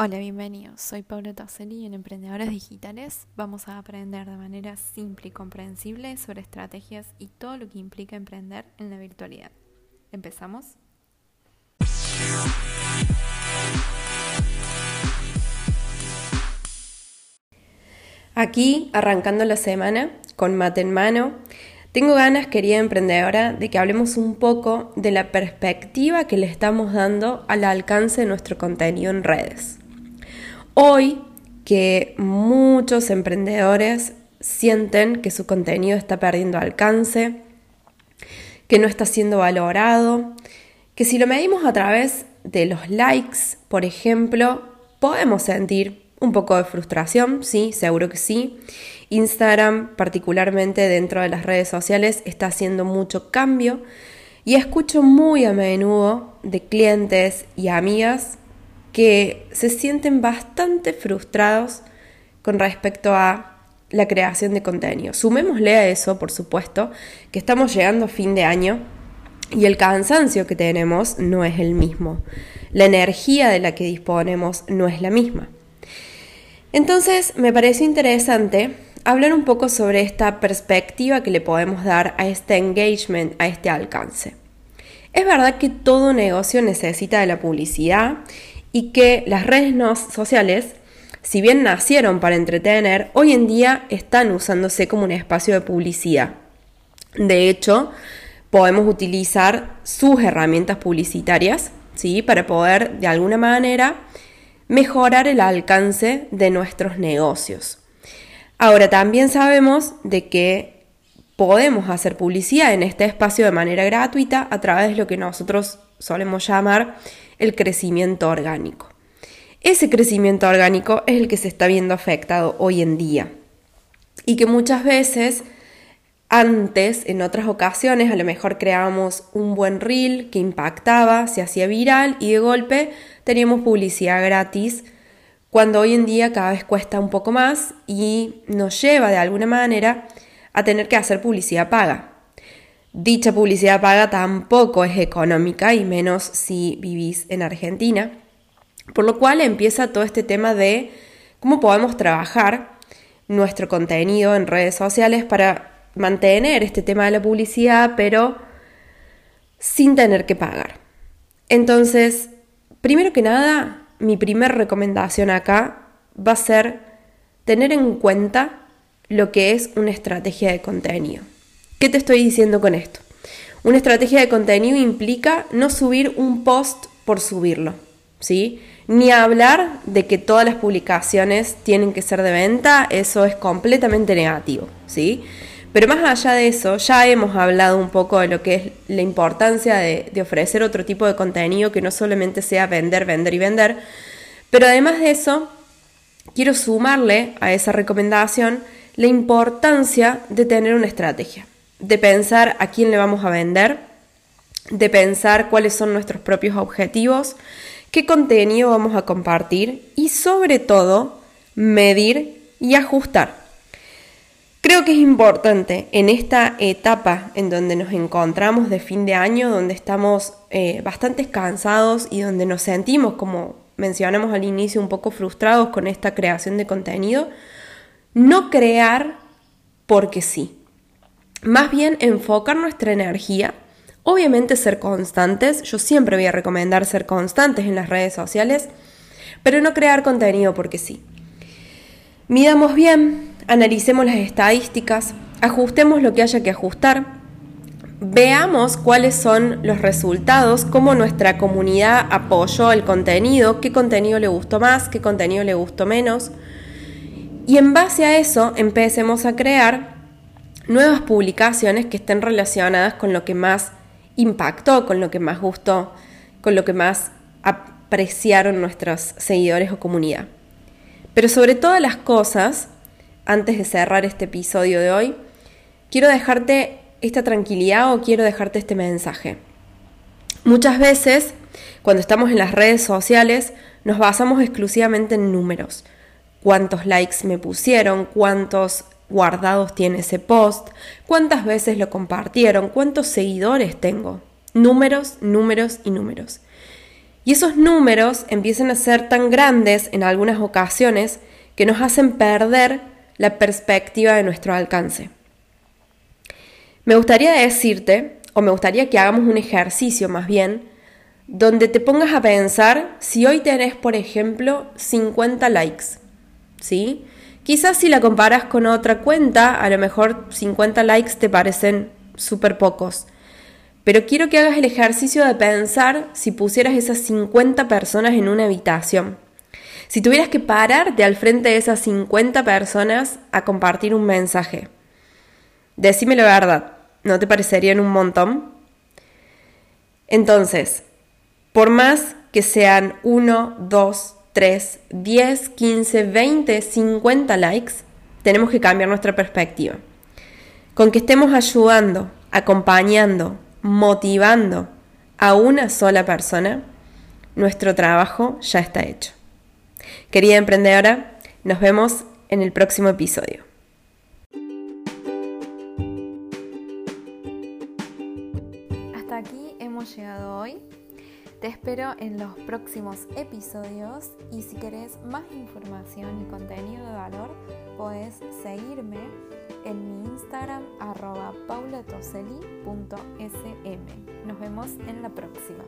Hola, bienvenidos. Soy Paula Tosselli y en Emprendedores Digitales vamos a aprender de manera simple y comprensible sobre estrategias y todo lo que implica emprender en la virtualidad. ¿Empezamos? Aquí, arrancando la semana, con mate en mano, tengo ganas, querida emprendedora, de que hablemos un poco de la perspectiva que le estamos dando al alcance de nuestro contenido en redes. Hoy que muchos emprendedores sienten que su contenido está perdiendo alcance, que no está siendo valorado, que si lo medimos a través de los likes, por ejemplo, podemos sentir un poco de frustración, sí, seguro que sí. Instagram, particularmente dentro de las redes sociales, está haciendo mucho cambio y escucho muy a menudo de clientes y amigas que se sienten bastante frustrados con respecto a la creación de contenido. Sumémosle a eso, por supuesto, que estamos llegando a fin de año y el cansancio que tenemos no es el mismo. La energía de la que disponemos no es la misma. Entonces, me parece interesante hablar un poco sobre esta perspectiva que le podemos dar a este engagement, a este alcance. Es verdad que todo negocio necesita de la publicidad y que las redes sociales, si bien nacieron para entretener, hoy en día están usándose como un espacio de publicidad. De hecho, podemos utilizar sus herramientas publicitarias ¿sí? para poder de alguna manera mejorar el alcance de nuestros negocios. Ahora, también sabemos de que podemos hacer publicidad en este espacio de manera gratuita a través de lo que nosotros solemos llamar el crecimiento orgánico. Ese crecimiento orgánico es el que se está viendo afectado hoy en día y que muchas veces antes, en otras ocasiones, a lo mejor creábamos un buen reel que impactaba, se hacía viral y de golpe teníamos publicidad gratis, cuando hoy en día cada vez cuesta un poco más y nos lleva de alguna manera a tener que hacer publicidad paga. Dicha publicidad paga tampoco es económica y menos si vivís en Argentina. Por lo cual empieza todo este tema de cómo podemos trabajar nuestro contenido en redes sociales para mantener este tema de la publicidad, pero sin tener que pagar. Entonces, primero que nada, mi primera recomendación acá va a ser tener en cuenta lo que es una estrategia de contenido. ¿Qué te estoy diciendo con esto? Una estrategia de contenido implica no subir un post por subirlo, ¿sí? Ni hablar de que todas las publicaciones tienen que ser de venta, eso es completamente negativo, ¿sí? Pero más allá de eso, ya hemos hablado un poco de lo que es la importancia de, de ofrecer otro tipo de contenido que no solamente sea vender, vender y vender, pero además de eso, quiero sumarle a esa recomendación la importancia de tener una estrategia de pensar a quién le vamos a vender, de pensar cuáles son nuestros propios objetivos, qué contenido vamos a compartir y sobre todo medir y ajustar. Creo que es importante en esta etapa en donde nos encontramos de fin de año, donde estamos eh, bastante cansados y donde nos sentimos, como mencionamos al inicio, un poco frustrados con esta creación de contenido, no crear porque sí. Más bien enfocar nuestra energía, obviamente ser constantes, yo siempre voy a recomendar ser constantes en las redes sociales, pero no crear contenido porque sí. Midamos bien, analicemos las estadísticas, ajustemos lo que haya que ajustar, veamos cuáles son los resultados, cómo nuestra comunidad apoyó el contenido, qué contenido le gustó más, qué contenido le gustó menos. Y en base a eso empecemos a crear nuevas publicaciones que estén relacionadas con lo que más impactó, con lo que más gustó, con lo que más apreciaron nuestros seguidores o comunidad. Pero sobre todas las cosas, antes de cerrar este episodio de hoy, quiero dejarte esta tranquilidad o quiero dejarte este mensaje. Muchas veces, cuando estamos en las redes sociales, nos basamos exclusivamente en números. Cuántos likes me pusieron, cuántos guardados tiene ese post, cuántas veces lo compartieron, cuántos seguidores tengo. Números, números y números. Y esos números empiezan a ser tan grandes en algunas ocasiones que nos hacen perder la perspectiva de nuestro alcance. Me gustaría decirte, o me gustaría que hagamos un ejercicio más bien, donde te pongas a pensar si hoy tenés, por ejemplo, 50 likes, ¿sí? Quizás si la comparas con otra cuenta, a lo mejor 50 likes te parecen súper pocos. Pero quiero que hagas el ejercicio de pensar si pusieras esas 50 personas en una habitación. Si tuvieras que pararte al frente de esas 50 personas a compartir un mensaje. Decime la verdad, ¿no te parecerían un montón? Entonces, por más que sean 1, 2, 3, 10, 15, 20, 50 likes, tenemos que cambiar nuestra perspectiva. Con que estemos ayudando, acompañando, motivando a una sola persona, nuestro trabajo ya está hecho. Querida emprendedora, nos vemos en el próximo episodio. Te espero en los próximos episodios y si querés más información y contenido de valor, puedes seguirme en mi Instagram arroba paulatoseli.sm. Nos vemos en la próxima.